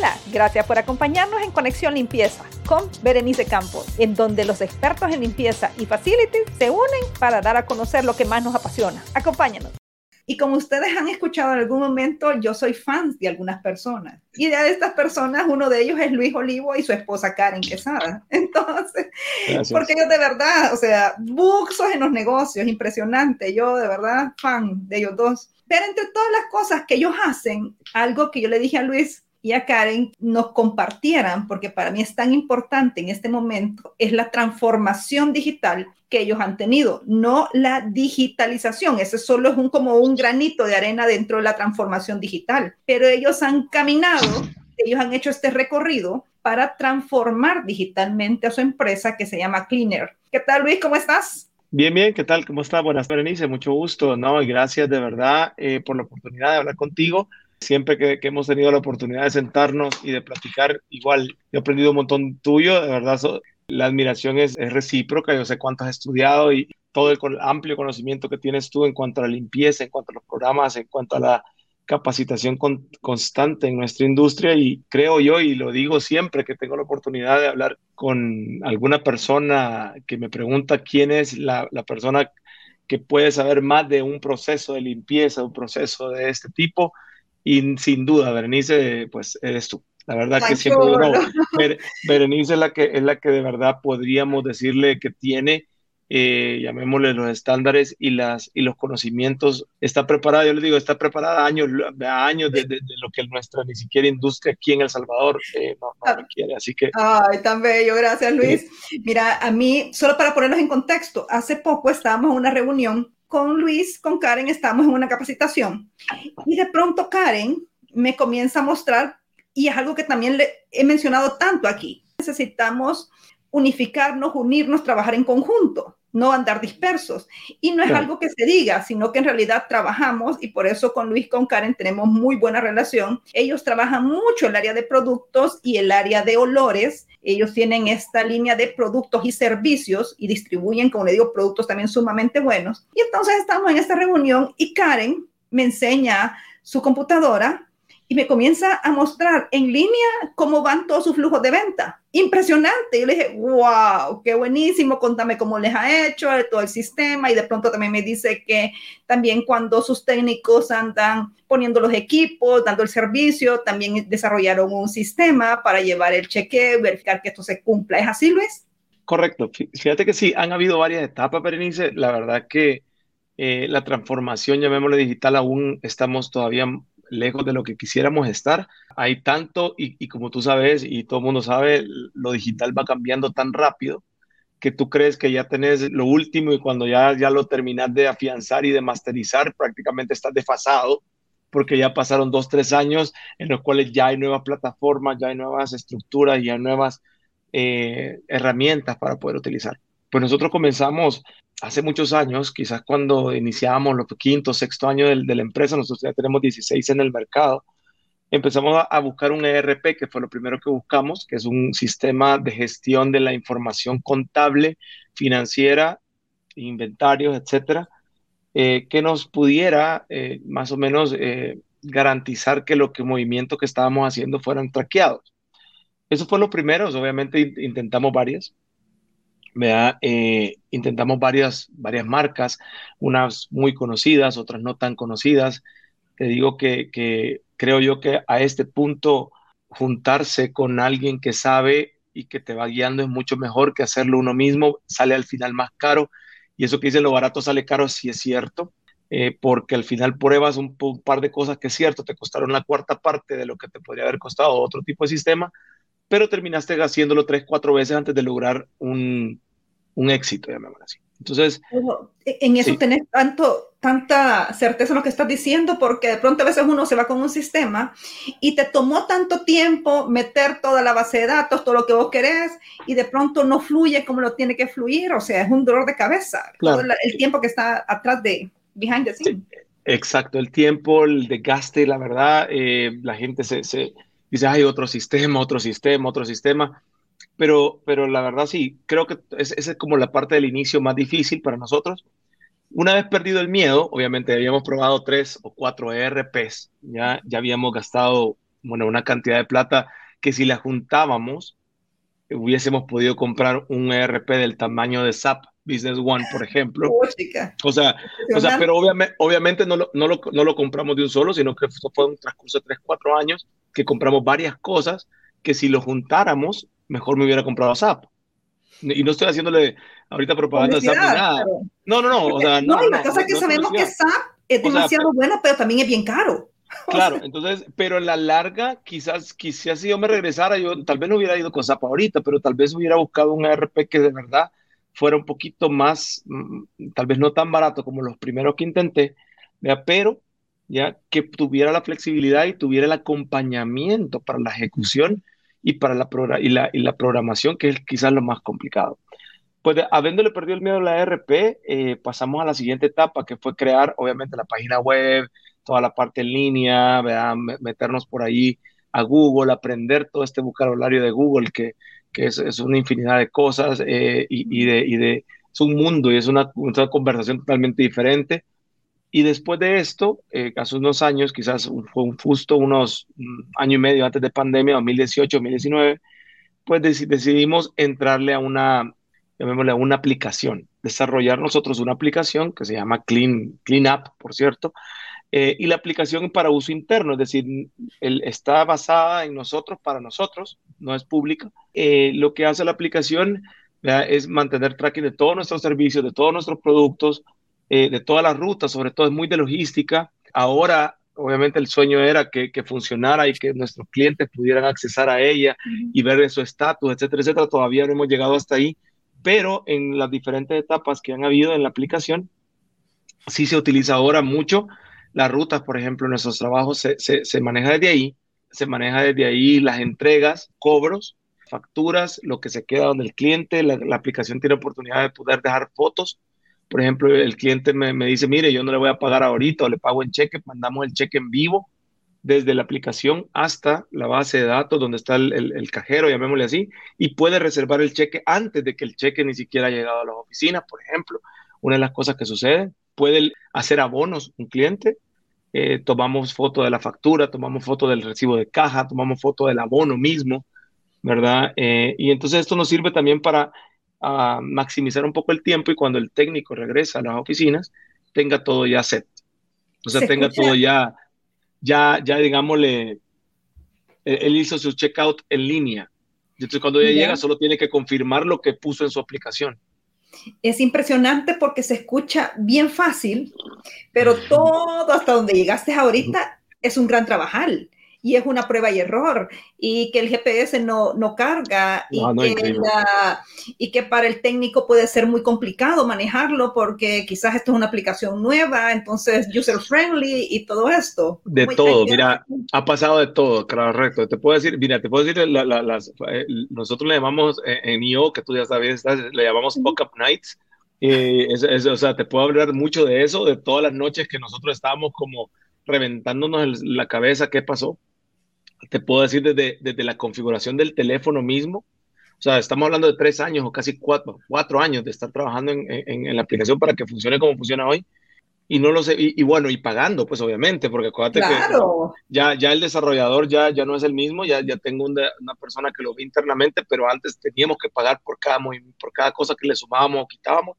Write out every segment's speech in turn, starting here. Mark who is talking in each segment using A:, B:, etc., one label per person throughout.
A: Hola, gracias por acompañarnos en Conexión Limpieza con Berenice Campos, en donde los expertos en limpieza y facilities se unen para dar a conocer lo que más nos apasiona. Acompáñanos. Y como ustedes han escuchado en algún momento, yo soy fan de algunas personas. Y de estas personas, uno de ellos es Luis Olivo y su esposa Karen Quesada. Entonces, porque ellos de verdad, o sea, buxos en los negocios, impresionante. Yo de verdad fan de ellos dos. Pero entre todas las cosas que ellos hacen, algo que yo le dije a Luis y a Karen nos compartieran, porque para mí es tan importante en este momento, es la transformación digital que ellos han tenido, no la digitalización. Ese solo es un, como un granito de arena dentro de la transformación digital, pero ellos han caminado, ellos han hecho este recorrido para transformar digitalmente a su empresa que se llama Cleaner. ¿Qué tal, Luis? ¿Cómo estás?
B: Bien, bien, ¿qué tal? ¿Cómo estás? Buenas, Berenice, mucho gusto, ¿no? Y gracias de verdad eh, por la oportunidad de hablar contigo siempre que, hemos tenido la oportunidad de sentarnos y de platicar, igual he aprendido un montón tuyo, de verdad la admiración es, recíproca, yo sé cuánto has estudiado y todo el amplio conocimiento que tienes tú en cuanto a la limpieza, en cuanto a los programas, en cuanto a la capacitación constante en nuestra industria y creo yo, y lo digo siempre que tengo la oportunidad de hablar con alguna persona que me pregunta quién es la, la persona que puede saber más de un proceso de limpieza, un proceso de este tipo, y sin duda, Berenice, pues eres tú. La verdad que siempre Berenice es la que es la que de verdad podríamos decirle que tiene, eh, llamémosle los estándares y las y los conocimientos. Está preparada, yo le digo, está preparada años, años de, lo que nuestra ni siquiera industria aquí en El Salvador eh, no, no, requiere. Así que.
A: Ay, tan bello, gracias Luis. Mira, a mí, solo para ponernos en contexto, hace poco estábamos en una reunión con Luis, con Karen, estamos en una capacitación. Y de pronto Karen me comienza a mostrar, y es algo que también le he mencionado tanto aquí, necesitamos unificarnos, unirnos, trabajar en conjunto no andar dispersos. Y no es algo que se diga, sino que en realidad trabajamos y por eso con Luis, con Karen tenemos muy buena relación. Ellos trabajan mucho el área de productos y el área de olores. Ellos tienen esta línea de productos y servicios y distribuyen, como le digo, productos también sumamente buenos. Y entonces estamos en esta reunión y Karen me enseña su computadora y me comienza a mostrar en línea cómo van todos sus flujos de venta. Impresionante. Yo le dije, wow, qué buenísimo, contame cómo les ha hecho todo el sistema. Y de pronto también me dice que también cuando sus técnicos andan poniendo los equipos, dando el servicio, también desarrollaron un sistema para llevar el cheque, verificar que esto se cumpla. ¿Es así, Luis?
B: Correcto. Fíjate que sí, han habido varias etapas, Berenice. La verdad que eh, la transformación, llamémosle digital, aún estamos todavía lejos de lo que quisiéramos estar. Hay tanto, y, como tú sabes, y todo mundo sabe, lo digital va cambiando tan rápido que tú crees que ya tenés lo último y cuando ya, ya lo terminas de afianzar y de masterizar, prácticamente estás desfasado porque ya pasaron dos, tres años en los cuales ya hay nuevas plataformas, ya hay nuevas estructuras, ya hay nuevas eh, herramientas para poder utilizar. Pues nosotros comenzamos hace muchos años, quizás cuando iniciamos los quinto, sexto año de, la empresa, nosotros ya tenemos 16 en el mercado, empezamos a, buscar un ERP, que fue lo primero que buscamos, que es un sistema de gestión de la información contable, financiera, inventarios, etcétera, eh, que nos pudiera eh, más o menos eh, garantizar que lo que movimientos que estábamos haciendo fueran traqueados. Eso fue lo primero, obviamente intentamos varias. Eh, intentamos varias, varias marcas, unas muy conocidas, otras no tan conocidas. Te digo que, que creo yo que a este punto juntarse con alguien que sabe y que te va guiando es mucho mejor que hacerlo uno mismo, sale al final más caro. Y eso que dice lo barato sale caro, sí es cierto, eh, porque al final pruebas un, un, par de cosas que es cierto, te costaron la cuarta parte de lo que te podría haber costado otro tipo de sistema, pero terminaste haciéndolo tres, cuatro veces antes de lograr un, un éxito, llamémoslo así. Entonces...
A: E, en eso tenés tanto, tanta certeza en lo que estás diciendo, porque de pronto a veces uno se va con un sistema y te tomó tanto tiempo meter toda la base de datos, todo lo que vos querés, y de pronto no fluye como lo tiene que fluir, o sea, es un dolor de cabeza, todo el, tiempo que está atrás de, behind the scenes.
B: exacto, el tiempo, el desgaste, la verdad, eh, la gente se, se dice, hay otro sistema, otro sistema, otro sistema. Pero, pero la verdad sí, creo que esa es como la parte del inicio más difícil para nosotros. Una vez perdido el miedo, obviamente habíamos probado tres o cuatro ERPs, ya, ya habíamos gastado bueno, una cantidad de plata que si la juntábamos, hubiésemos podido comprar un ERP del tamaño de SAP Business One, por ejemplo. Oh, o sea, o sea pero obviamente, obviamente no, lo, no, lo, no, lo, compramos de un solo, sino que fue un transcurso de 3, 4 años que compramos varias cosas que si lo juntáramos, mejor me hubiera comprado SAP. Y no estoy haciéndole ahorita propaganda de SAP ni nada. No, no, no. O sea,
A: no, y la cosa es que sabemos que SAP es demasiado bueno, pero también es bien caro.
B: Claro, entonces, pero en la larga, quizás, quizás si yo me regresara, yo tal vez no hubiera ido con SAP ahorita, pero tal vez hubiera buscado un ERP que de verdad fuera un poquito más, mm, tal vez no tan barato como los primeros que intenté, pero ya que tuviera la flexibilidad y tuviera el acompañamiento para la ejecución y para la, y la, y la programación, que es quizás lo más complicado. Pues habiéndole perdido el miedo a la ERP, eh, pasamos a la siguiente etapa, que fue crear, obviamente, la página web, toda la parte en línea, meternos por ahí a Google, aprender todo este vocabulario de Google, que, que es, es, una infinidad de cosas eh, y, y, de, y, de, es un mundo y es una, una, conversación totalmente diferente. Y después de esto, eh, hace unos años, quizás fue un justo unos año y medio antes de pandemia, 2018, 2019, pues decidimos entrarle a una, llamémosle a una aplicación, desarrollar nosotros una aplicación que se llama Clean, Clean Up, por cierto, eh, y la aplicación para uso interno, es decir, el, está basada en nosotros, para nosotros, no es pública. Eh, lo que hace la aplicación es mantener tracking de todos nuestros servicios, de todos nuestros productos, eh, de todas las rutas, sobre todo es muy de logística. Ahora, obviamente, el sueño era que, que funcionara y que nuestros clientes pudieran accesar a ella y ver su estatus, etcétera, etcétera. Todavía no hemos llegado hasta ahí, pero en las diferentes etapas que han habido en la aplicación, sí se utiliza ahora mucho las rutas, por ejemplo, nuestros trabajos se, se, maneja desde ahí, se maneja desde ahí las entregas, cobros, facturas, lo que se queda donde el cliente, la, aplicación tiene oportunidad de poder dejar fotos. Por ejemplo, el cliente me, me, dice, mire, yo no le voy a pagar ahorita o le pago en cheque, mandamos el cheque en vivo desde la aplicación hasta la base de datos donde está el, el, cajero, llamémosle así, y puede reservar el cheque antes de que el cheque ni siquiera haya llegado a las oficinas, por ejemplo. Una de las cosas que sucede puede hacer abonos un cliente, eh, tomamos foto de la factura, tomamos foto del recibo de caja, tomamos foto del abono mismo, ¿verdad? Eh, y entonces esto nos sirve también para uh, maximizar un poco el tiempo y cuando el técnico regresa a las oficinas, tenga todo ya set. O sea, tenga todo ya, ya, ya digámosle, él hizo su checkout en línea. Entonces cuando ya llega, solo tiene que confirmar lo que puso en su aplicación
A: es impresionante porque se escucha bien fácil, pero todo hasta donde llegaste ahorita es un gran trabajal y es una prueba y error y que el GPS no, no carga y, que y, que para el técnico puede ser muy complicado manejarlo porque quizás esto es una aplicación nueva, entonces user friendly y todo esto.
B: De todo, mira, ha pasado de todo, correcto. Te puedo decir, mira, te puedo decir, las, eh, nosotros le llamamos eh, en IO, que tú ya sabes, le llamamos Up Nights. Eh, o sea, te puedo hablar mucho de eso, de todas las noches que nosotros estábamos como reventándonos la cabeza, qué pasó te puedo decir desde, desde la configuración del teléfono mismo. O sea, estamos hablando de tres años o casi cuatro, cuatro años de estar trabajando en, en, la aplicación para que funcione como funciona hoy. Y no lo sé, y, bueno, y pagando, pues obviamente, porque acuérdate que ya, ya el desarrollador ya, ya no es el mismo, ya, ya tengo una, una persona que lo ve internamente, pero antes teníamos que pagar por cada, por cada cosa que le sumábamos o quitábamos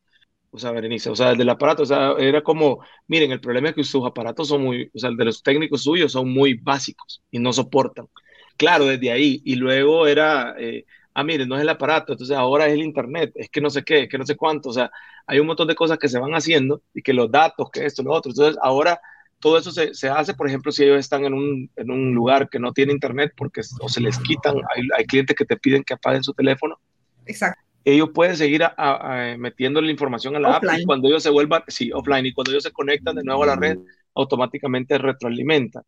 B: o sea, Berenice, o sea, el del aparato, o sea, era como, miren, el problema es que sus aparatos son muy, o sea, el de los técnicos suyos son muy básicos y no soportan. Claro, desde ahí. Y luego era, eh, ah, miren, no es el aparato, entonces ahora es el Internet, es que no sé qué, es que no sé cuánto, o sea, hay un montón de cosas que se van haciendo y que los datos, que esto, lo otro. Entonces, ahora todo eso se, se hace, por ejemplo, si ellos están en un, en un, lugar que no tiene Internet porque o se les quitan, hay, hay clientes que te piden que apaguen su teléfono.
A: Exacto
B: ellos pueden seguir a, metiendo la información a la app y cuando ellos se vuelvan, sí, offline, y cuando ellos se conectan de nuevo a la red, automáticamente retroalimenta.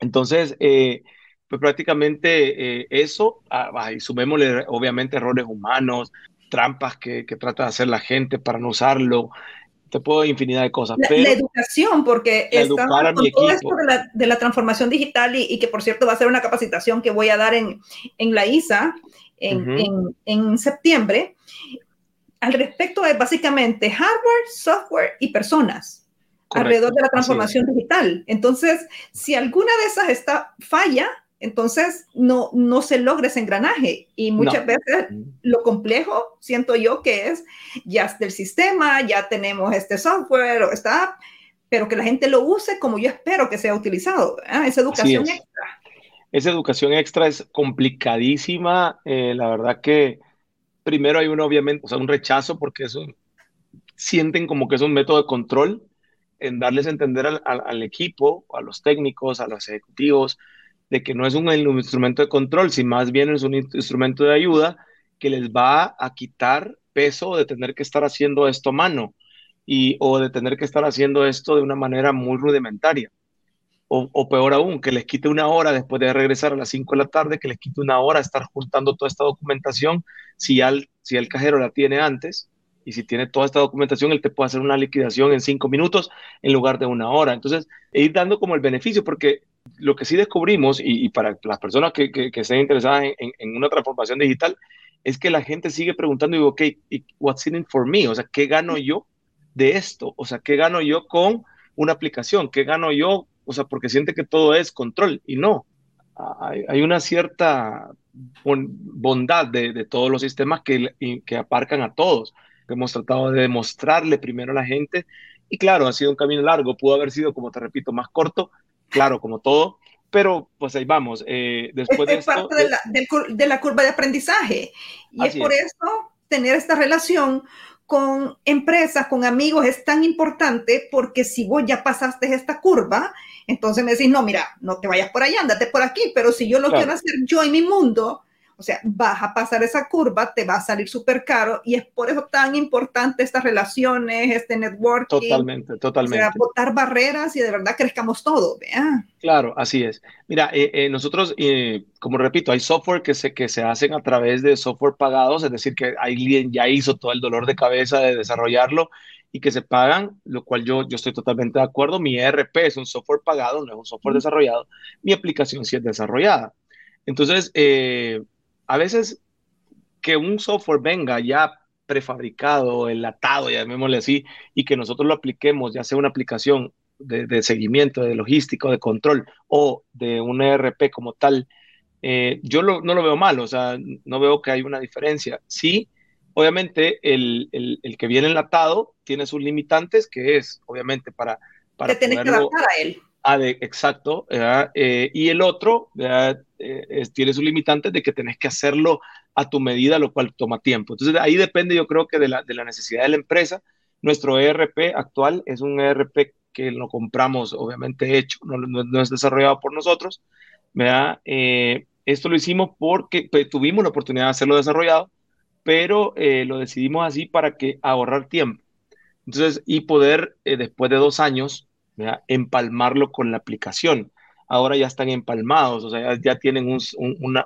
B: Entonces, eh, pues prácticamente eh, eso, ah, y sumémosle obviamente errores humanos, trampas que, que, trata de hacer la gente para no usarlo, te puedo infinidad de cosas.
A: La, la educación, porque estamos con todo esto de la, de la transformación digital y, y, que por cierto va a ser una capacitación que voy a dar en, en la ISA en, en, septiembre. Al respecto es básicamente hardware, software y personas. alrededor de la transformación digital. Entonces, si alguna de esas está falla, entonces no, no se logra ese engranaje. Y muchas veces lo complejo, siento yo, que es ya está el sistema, ya tenemos este software o esta pero que la gente lo use como yo espero que sea utilizado. Esa educación extra.
B: Esa educación extra es complicadísima. Eh, la verdad que primero hay obviamente, o sea, un rechazo porque eso sienten como que es un método de control en darles a entender al, al equipo, a los técnicos, a los ejecutivos, de que no es un, instrumento de control, sino más bien es un instrumento de ayuda que les va a quitar peso de tener que estar haciendo esto a mano y, o de tener que estar haciendo esto de una manera muy rudimentaria. O, peor aún, que les quite una hora después de regresar a las 5 de la tarde, que les quite una hora estar juntando toda esta documentación, si, al, si el cajero la tiene antes, y si tiene toda esta documentación, él te puede hacer una liquidación en cinco minutos en lugar de una hora. Entonces, ir dando como el beneficio, porque lo que sí descubrimos, y, para las personas que, que, estén interesadas en, una transformación digital, es que la gente sigue preguntando, digo, ok, what's in it for me? O sea, ¿qué gano yo de esto? O sea, ¿qué gano yo con una aplicación? ¿Qué gano yo? O sea, porque siente que todo es control y no. Hay, una cierta bondad de, todos los sistemas que, que aparcan a todos. Hemos tratado de demostrarle primero a la gente y claro, ha sido un camino largo, pudo haber sido, como te repito, más corto, claro, como todo, pero pues ahí vamos. Eh, después
A: es, parte de, la, de, la, curva de aprendizaje y es por eso tener esta relación con empresas, con amigos es tan importante porque si vos ya pasaste esta curva, entonces me decís, no, mira, no te vayas por allá, andate por aquí, pero si yo lo quiero hacer yo en mi mundo, o sea, vas a pasar esa curva, te va a salir súper caro y es por eso tan importante estas relaciones, este networking.
B: Totalmente, totalmente. O sea,
A: botar barreras y de verdad crezcamos todo, ¿vea?
B: Claro, así es. Mira, eh, eh, nosotros, eh, como repito, hay software que se, que se hacen a través de software pagados, es decir, que alguien ya hizo todo el dolor de cabeza de desarrollarlo y que se pagan, lo cual yo, yo estoy totalmente de acuerdo. Mi ERP es un software pagado, no es un software desarrollado. Mi aplicación sí es desarrollada. Entonces, eh, a veces que un software venga ya prefabricado, enlatado, llamémosle así, y que nosotros lo apliquemos, ya sea una aplicación de, seguimiento, de logística, de control o de un ERP como tal, eh, yo no lo veo mal, o sea, no veo que hay una diferencia. Sí, obviamente el, que viene enlatado tiene sus limitantes, que es, obviamente, para... para
A: tenés que adaptar a él.
B: Ah, de, exacto. Eh, y el otro eh, tiene sus limitantes de que tenés que hacerlo a tu medida, lo cual toma tiempo. Entonces, ahí depende, yo creo que de la, de la necesidad de la empresa. Nuestro ERP actual es un ERP que lo compramos, obviamente hecho, no, es desarrollado por nosotros. Eh, esto lo hicimos porque pues, tuvimos la oportunidad de hacerlo desarrollado, pero lo decidimos así para que ahorrar tiempo. Entonces, y poder, después de dos años, empalmarlo con la aplicación. Ahora ya están empalmados, o sea, ya, tienen un,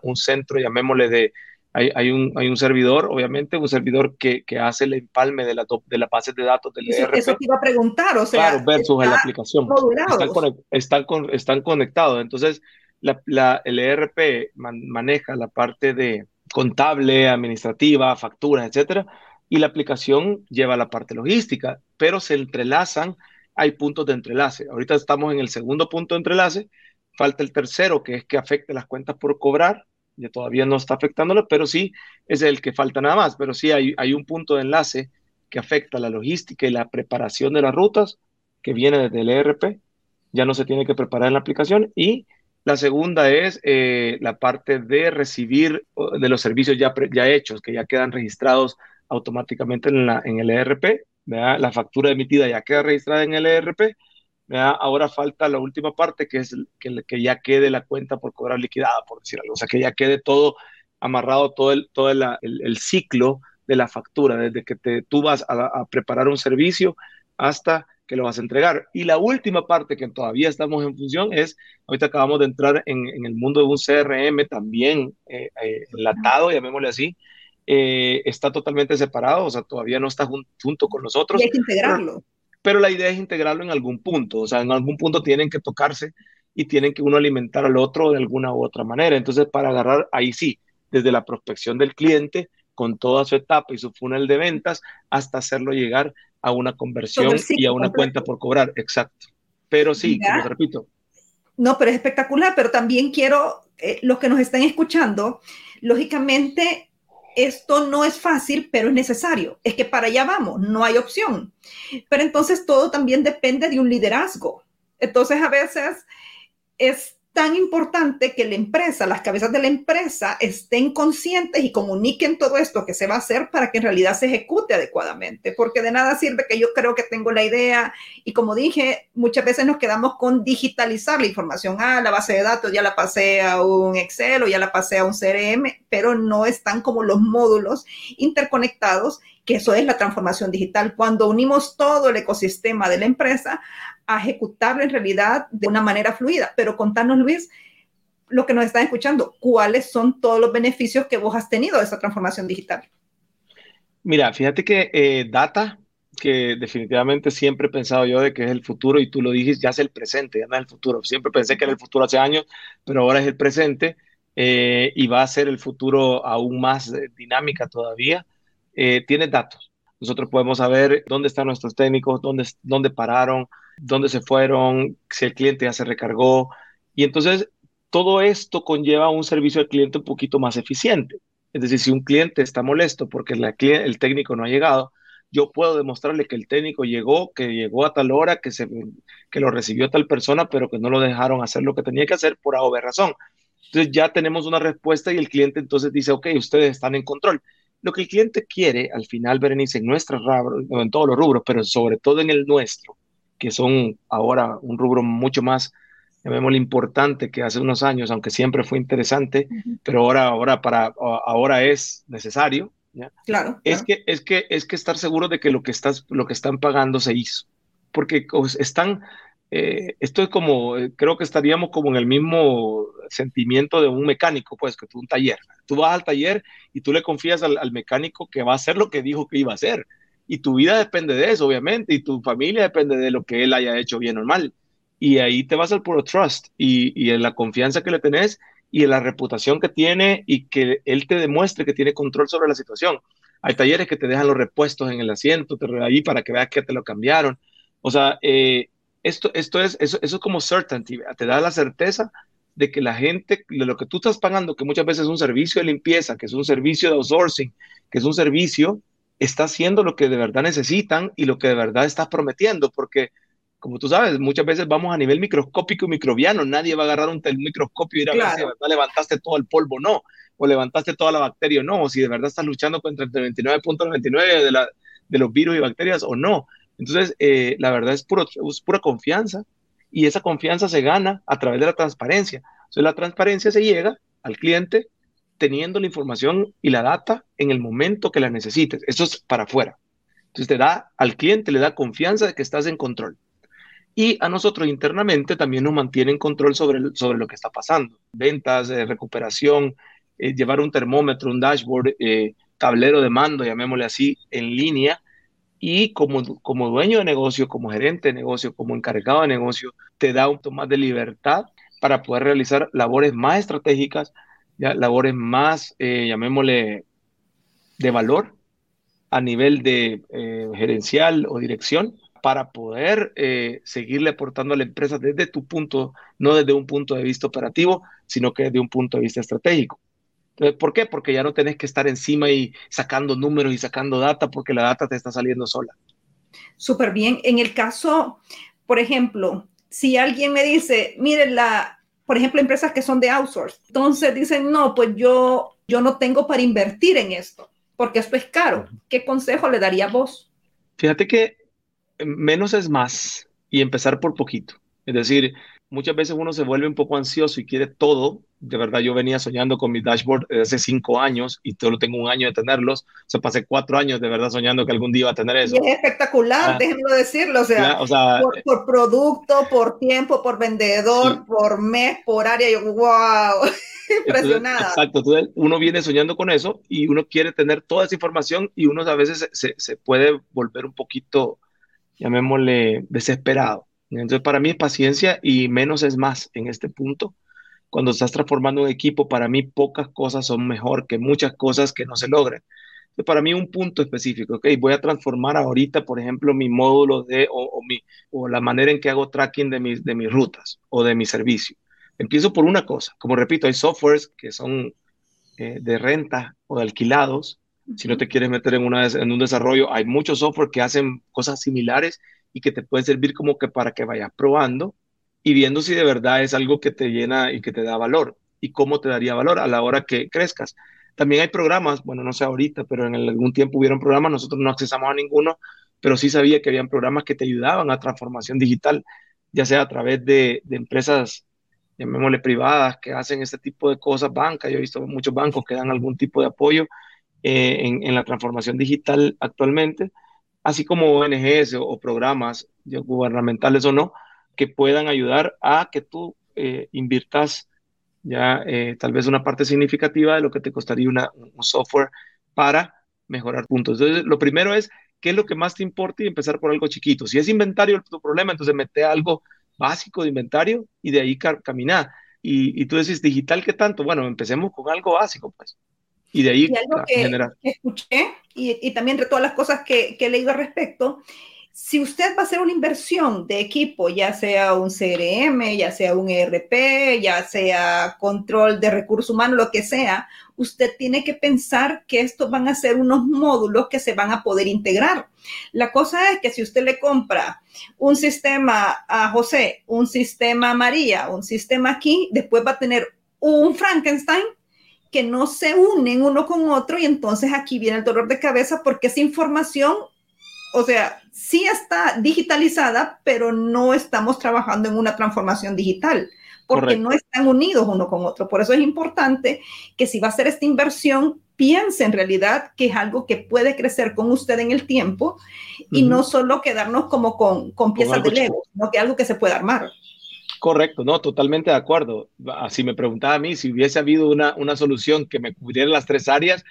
B: un, centro, llamémosle de, hay, hay, un, hay un servidor, obviamente, un servidor que, que hace el empalme de la, de la base de datos del
A: ERP. Eso te iba a preguntar, o sea.
B: Claro, versus la aplicación. Están, están, están, conectados. Entonces, la, la, el ERP maneja la parte de contable, administrativa, facturas, etcétera, y la aplicación lleva la parte logística, pero se entrelazan hay puntos de entrelace. Ahorita estamos en el segundo punto de entrelace, falta el tercero, que es que afecte las cuentas por cobrar, ya todavía no está afectándolo, pero sí es el que falta nada más, pero sí hay, hay un punto de enlace que afecta la logística y la preparación de las rutas, que viene desde el ERP, ya no se tiene que preparar en la aplicación, y la segunda es eh, la parte de recibir de los servicios ya, ya hechos, que ya quedan registrados automáticamente en, la, en el ERP, la factura emitida ya queda registrada en el ERP, ahora falta la última parte, que es que, que, ya quede la cuenta por cobrar liquidada, por decir algo, o sea, que ya quede todo amarrado, todo el, todo el, el, ciclo de la factura, desde que te, tú vas a, preparar un servicio hasta que lo vas a entregar. Y la última parte que todavía estamos en función es, ahorita acabamos de entrar en, en el mundo de un CRM también eh, eh, enlatado, llamémosle así, eh, está totalmente separado, o sea, todavía no está junto con nosotros.
A: Y hay que integrarlo.
B: Pero, la idea es integrarlo en algún punto, o sea, en algún punto tienen que tocarse y tienen que uno alimentar al otro de alguna u otra manera. Entonces, para agarrar ahí sí, desde la prospección del cliente con toda su etapa y su funnel de ventas hasta hacerlo llegar a una conversión y a una cuenta por cobrar. Exacto. Pero sí, como te repito.
A: No, pero es espectacular, pero también quiero, eh, los que nos están escuchando, lógicamente esto no es fácil, pero es necesario. Es que para allá vamos, no hay opción. Pero entonces todo también depende de un liderazgo. Entonces a veces es tan importante que la empresa, las cabezas de la empresa estén conscientes y comuniquen todo esto que se va a hacer para que en realidad se ejecute adecuadamente, porque de nada sirve que yo creo que tengo la idea y como dije, muchas veces nos quedamos con digitalizar la información. Ah, la base de datos ya la pasé a un Excel o ya la pasé a un CRM, pero no están como los módulos interconectados que eso es la transformación digital. Cuando unimos todo el ecosistema de la empresa a ejecutarlo en realidad de una manera fluida. Pero contanos, Luis, lo que nos están escuchando, ¿cuáles son todos los beneficios que vos has tenido de esa transformación digital?
B: Mira, fíjate que eh, data, que definitivamente siempre he pensado yo de que es el futuro y tú lo dijiste, ya es el presente, ya no es el futuro. Siempre pensé que era el futuro hace años, pero ahora es el presente eh, y va a ser el futuro aún más eh, dinámica todavía. Tiene datos. Nosotros podemos saber dónde están nuestros técnicos, dónde, dónde pararon, dónde se fueron, si el cliente ya se recargó. Y entonces todo esto conlleva un servicio al cliente un poquito más eficiente. Es decir, si un cliente está molesto porque el técnico no ha llegado, yo puedo demostrarle que el técnico llegó, que llegó a tal hora, que, se, que lo recibió tal persona, pero que no lo dejaron hacer lo que tenía que hacer por A o razón. Entonces ya tenemos una respuesta y el cliente entonces dice, ok, ustedes están en control. Lo que el cliente quiere, al final, Berenice, en nuestra en todos los rubros, pero sobre todo en el nuestro, que son ahora un rubro mucho más, llamémosle importante que hace unos años, aunque siempre fue interesante, pero ahora, ahora, para, ahora es necesario.
A: Claro,
B: Es, que, es, que, es que estar seguro de que lo que, estás, lo que están pagando se hizo. Porque están, eh, esto es como, eh, creo que estaríamos como en el mismo sentimiento de un mecánico, pues, que tú un taller. Tú vas al taller y tú le confías al, mecánico que va a hacer lo que dijo que iba a hacer y tu vida depende de eso, obviamente, y tu familia depende de lo que él haya hecho bien o mal. Y ahí te vas al puro trust y, en la confianza que le tenés y en la reputación que tiene y que él te demuestre que tiene control sobre la situación. Hay talleres que te dejan los repuestos en el asiento, ahí para que veas que te lo cambiaron. O sea, eh, esto, esto es, eso, eso es como certainty, te da la certeza de que la gente, de lo que tú estás pagando, que muchas veces es un servicio de limpieza, que es un servicio de outsourcing, que es un servicio está haciendo lo que de verdad necesitan y lo que de verdad estás prometiendo, porque como tú sabes, muchas veces vamos a nivel microscópico y microbiano, nadie va a agarrar un microscopio y ir a ver si de verdad levantaste todo el polvo, no, o levantaste toda la bacteria, no, o si de verdad estás luchando contra el 99.99 de, la, de los virus y bacterias o no. Entonces, eh, la verdad es, pura confianza y esa confianza se gana a través de la transparencia. Entonces, la transparencia se llega al cliente teniendo la información y la data en el momento que la necesites. Eso es para afuera. Entonces te da al cliente, le da confianza de que estás en control. Y a nosotros internamente también nos mantiene en control sobre, sobre lo que está pasando. Ventas, eh, recuperación, eh, llevar un termómetro, un dashboard, eh, tablero de mando, llamémosle así, en línea. Y como, como dueño de negocio, como gerente de negocio, como encargado de negocio, te da un poco más de libertad para poder realizar labores más estratégicas, labores más, eh, llamémosle, de valor a nivel de eh, gerencial o dirección para poder eh, seguirle aportando a la empresa desde tu punto, no desde un punto de vista operativo, sino que desde un punto de vista estratégico. Entonces, ¿Por qué? Porque ya no tenés que estar encima y sacando números y sacando data porque la data te está saliendo sola.
A: Súper bien. En el caso, por ejemplo, si alguien me dice, mire, la, por ejemplo, empresas que son de outsource. Entonces dicen, no, pues yo, yo no tengo para invertir en esto, porque esto es caro. ¿Qué consejo le daría vos?
B: Fíjate que menos es más y empezar por poquito. Es decir, muchas veces uno se vuelve un poco ansioso y quiere todo. De verdad, yo venía soñando con mi dashboard desde hace cinco años y solo tengo un año de tenerlos. O sea, pasé cuatro años de verdad soñando que algún día iba a tener eso.
A: Y es espectacular, ah, déjenlo decirlo. O sea, por, producto, por tiempo, por vendedor, por mes, por área. Yo, wow, impresionada.
B: exacto, entonces uno viene soñando con eso y uno quiere tener toda esa información y uno a veces se, se puede volver un poquito, llamémosle, desesperado. Entonces, para mí es paciencia y menos es más en este punto. Cuando estás transformando un equipo, para mí pocas cosas son mejor que muchas cosas que no se logren. para mí un punto específico, ok, voy a transformar ahorita, por ejemplo, mi módulo de, o, mi, o la manera en que hago tracking de mis, de mis rutas o de mi servicio. Empiezo por una cosa, como repito, hay softwares que son eh, de renta o de alquilados. Si no te quieres meter en, una, en un desarrollo, hay muchos software que hacen cosas similares y que te pueden servir como que para que vayas probando y viendo si de verdad es algo que te llena y que te da valor y cómo te daría valor a la hora que crezcas. También hay programas, bueno, no sé ahorita, pero en algún tiempo hubieron programas, nosotros no accesamos a ninguno, pero sí sabía que habían programas que te ayudaban a transformación digital, ya sea a través de, de empresas, llamémosle privadas, que hacen este tipo de cosas, bancas, yo he visto muchos bancos que dan algún tipo de apoyo eh, en, la transformación digital actualmente, así como ONGs o, programas gubernamentales o no, que puedan ayudar a que tú eh, inviertas ya eh, tal vez una parte significativa de lo que te costaría una, un software para mejorar puntos. Entonces, lo primero es, ¿qué es lo que más te importa? Y empezar por algo chiquito. Si es inventario tu problema, entonces mete algo básico de inventario y de ahí caminar. Y, y, tú decís, digital, ¿qué tanto? Bueno, empecemos con algo básico, pues. Y de ahí
A: y algo que, generar. Que escuché y, y, también de todas las cosas que, que he leído al respecto, si usted va a hacer una inversión de equipo, ya sea un CRM, ya sea un ERP, ya sea control de recursos humanos, lo que sea, usted tiene que pensar que estos van a ser unos módulos que se van a poder integrar. La cosa es que si usted le compra un sistema a José, un sistema a María, un sistema aquí, después va a tener un Frankenstein que no se unen uno con otro y entonces aquí viene el dolor de cabeza porque esa información o sea, sí está digitalizada, pero no estamos trabajando en una transformación digital porque no están unidos uno con otro. Por eso es importante que si va a hacer esta inversión, piense en realidad que es algo que puede crecer con usted en el tiempo y no solo quedarnos como con, con piezas de Lego, sino que algo que se pueda armar.
B: Correcto, no, totalmente de acuerdo. Si me preguntaba a mí si hubiese habido una, una solución que me cubriera las tres áreas,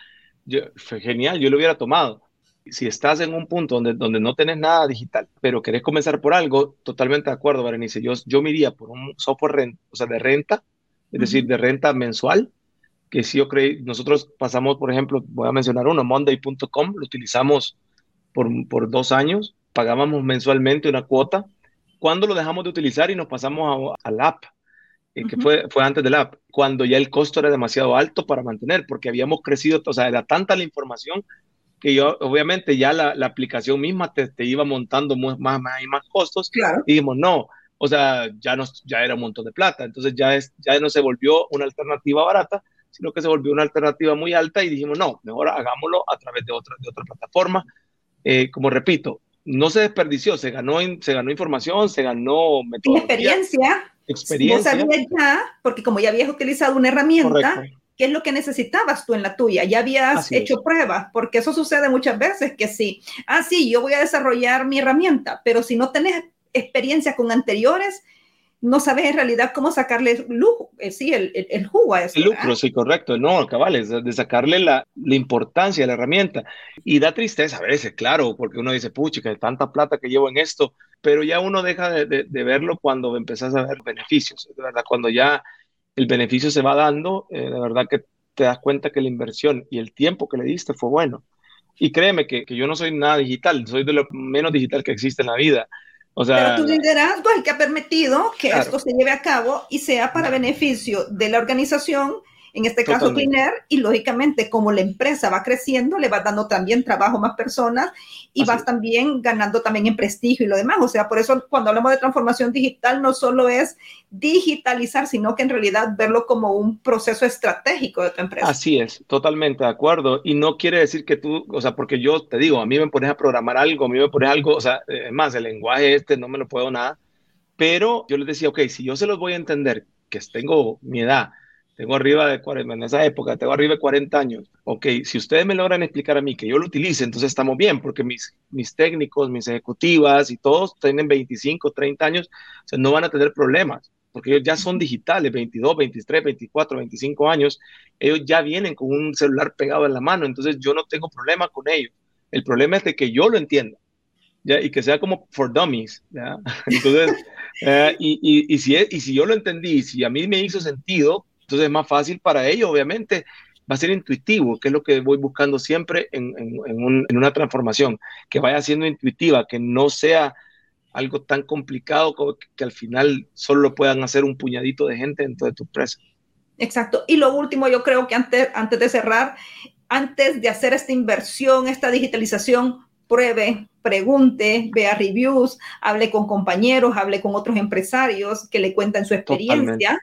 B: yo, fue genial, yo lo hubiera tomado si estás en un punto donde, donde no tenés nada digital, pero querés comenzar por algo, totalmente de acuerdo, Berenice. Yo, yo me iría por un software o sea, de renta, es decir, de renta mensual, que si yo creí, nosotros pasamos, por ejemplo, voy a mencionar uno, monday.com, lo utilizamos por, por dos años, pagábamos mensualmente una cuota. Cuando lo dejamos de utilizar y nos pasamos al app, eh, que fue, fue antes del app, cuando ya el costo era demasiado alto para mantener, porque habíamos crecido, o sea, era tanta la información que yo, obviamente ya la, la aplicación misma te, te, iba montando más, más y más costos.
A: Claro.
B: Y dijimos, no, o sea, ya, nos, ya era un montón de plata. Entonces ya, es, ya no se volvió una alternativa barata, sino que se volvió una alternativa muy alta y dijimos, no, mejor hagámoslo a través de otra, de otra plataforma. Eh, como repito, no se desperdició, se ganó, se ganó información, se ganó
A: metodología. Experiencia.
B: Experiencia.
A: Vos sabías ya, porque como ya habías utilizado una herramienta, Correcto qué es lo que necesitabas tú en la tuya. Ya habías hecho pruebas, porque eso sucede muchas veces que sí, ah, sí, yo voy a desarrollar mi herramienta, pero si no tenés experiencia con anteriores, no sabes en realidad cómo sacarle lujo, eh, sí, el, el, jugo a eso.
B: El lucro, sí, correcto. No, cabales, de sacarle la, la, importancia a la herramienta. Y da tristeza a veces, claro, porque uno dice, pucha, tanta plata que llevo en esto, pero ya uno deja de, de, de verlo cuando empezás a ver beneficios, de verdad, cuando ya el beneficio se va dando, eh, de verdad que te das cuenta que la inversión y el tiempo que le diste fue bueno. Y créeme que, que yo no soy nada digital, soy de lo menos digital que existe en la vida. O sea,
A: Pero tu liderazgo es el que ha permitido que esto se lleve a cabo y sea para beneficio de la organización en este caso Cleaner, y lógicamente como la empresa va creciendo, le va dando también trabajo a más personas y vas también ganando también en prestigio y lo demás. O sea, por eso cuando hablamos de transformación digital no solo es digitalizar, sino que en realidad verlo como un proceso estratégico de tu empresa.
B: Así es, totalmente de acuerdo. Y no quiere decir que tú, o sea, porque yo te digo, a mí me pones a programar algo, a mí me pones algo, o sea, es más, el lenguaje este no me lo puedo nada, pero yo les decía, ok, si yo se los voy a entender, que tengo mi edad, tengo arriba de 40, en esa época tengo arriba de 40 años. Ok, si ustedes me logran explicar a mí que yo lo utilice, entonces estamos bien, porque mis, mis técnicos, mis ejecutivas y todos tienen 25, 30 años, o sea, no van a tener problemas, porque ellos ya son digitales, 22, 23, 24, 25 años, ellos ya vienen con un celular pegado en la mano, entonces yo no tengo problema con ellos. El problema es de que yo lo entienda. ¿Ya? y que sea como for dummies. ¿ya? Entonces, eh, y, y, y, si, y si yo lo entendí, si a mí me hizo sentido, entonces es más fácil para ellos, obviamente. va a ser intuitivo, que es lo que voy buscando siempre en, en una transformación, que vaya siendo intuitiva, que no sea algo tan complicado como que, al final solo lo puedan hacer un puñadito de gente dentro de tu empresa.
A: Exacto. Y lo último, yo creo que antes, antes de cerrar, antes de hacer esta inversión, esta digitalización, pruebe, pregunte, vea reviews, hable con compañeros, hable con otros empresarios que le cuentan su experiencia.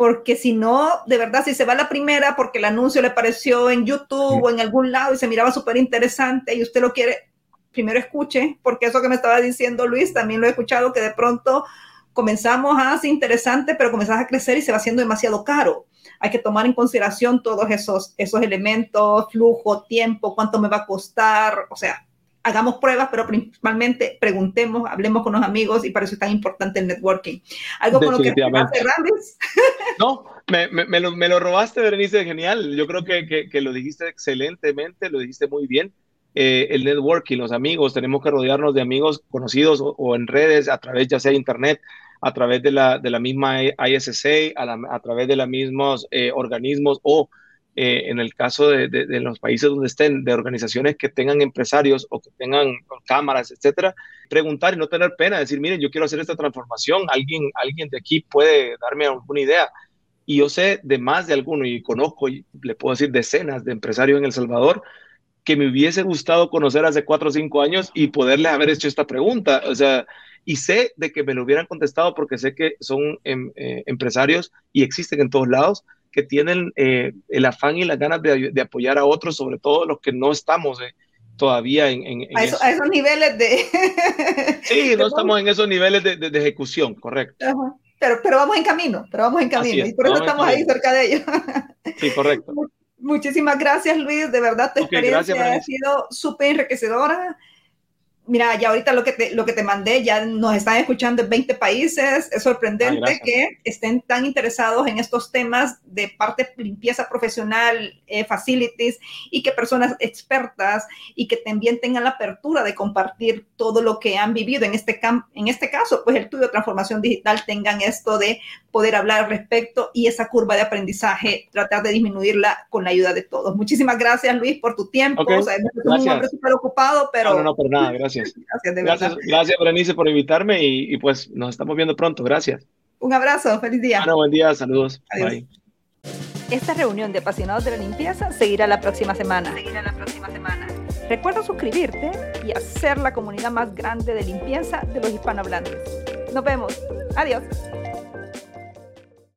A: Porque si no, de verdad, si se va la primera porque el anuncio le pareció en YouTube o en algún lado y se miraba súper interesante y usted lo quiere, primero escuche, porque eso que me estaba diciendo Luis, también lo he escuchado, que de pronto comenzamos a ser interesante, pero comenzamos a crecer y se va haciendo demasiado caro. Hay que tomar en consideración todos esos, esos elementos, flujo, tiempo, cuánto me va a costar, o sea, hagamos pruebas, pero principalmente preguntemos, hablemos con los amigos y para eso es tan importante el networking.
B: Algo con lo que No, me, me, lo, me, lo, robaste, Berenice, genial. Yo creo que, que, que, lo dijiste excelentemente, lo dijiste muy bien. Eh, el networking, los amigos, tenemos que rodearnos de amigos conocidos o, en redes, a través ya sea internet, a través de la, de la misma ISSA, a, través de los mismos eh, organismos o eh, en el caso de, de, los países donde estén, de organizaciones que tengan empresarios o que tengan cámaras, etcétera, preguntar y no tener pena, decir, miren, yo quiero hacer esta transformación, alguien, alguien de aquí puede darme alguna idea. Y yo sé de más de alguno y conozco, y le puedo decir decenas de empresarios en El Salvador que me hubiese gustado conocer hace cuatro o cinco años y poderle haber hecho esta pregunta. O sea, y sé de que me lo hubieran contestado porque sé que son em, eh, empresarios y existen en todos lados que tienen eh, el afán y las ganas de, apoyar a otros, sobre todo los que no estamos eh, todavía en,
A: a, esos niveles de...
B: sí, no estamos en esos niveles de, de ejecución, correcto.
A: Pero, pero vamos en camino, pero vamos en camino, y por eso estamos ahí cerca de ellos.
B: sí, correcto.
A: Muchísimas gracias, Luis. De verdad, tu experiencia ha sido súper enriquecedora mira, ya ahorita lo que, te, lo que te mandé, ya nos están escuchando en 20 países. Es sorprendente que estén tan interesados en estos temas de parte limpieza profesional, eh, facilities, y que personas expertas y que también tengan la apertura de compartir todo lo que han vivido en este, en este caso, pues el tuyo de transformación digital tengan esto de poder hablar al respecto y esa curva de aprendizaje, tratar de disminuirla con la ayuda de todos. Muchísimas gracias, Luis, por tu tiempo.
B: Okay. O sea,
A: un hombre súper ocupado, pero...
B: No, no, por nada, gracias. Gracias, gracias, Berenice, por invitarme y, pues nos estamos viendo pronto. Gracias.
A: Un abrazo, feliz día.
B: Bueno, buen día, saludos. Bye.
A: Esta reunión de apasionados de la limpieza seguirá la próxima semana. Seguirá la próxima semana. Recuerda suscribirte y hacer la comunidad más grande de limpieza de los hispanohablantes. Nos vemos. Adiós.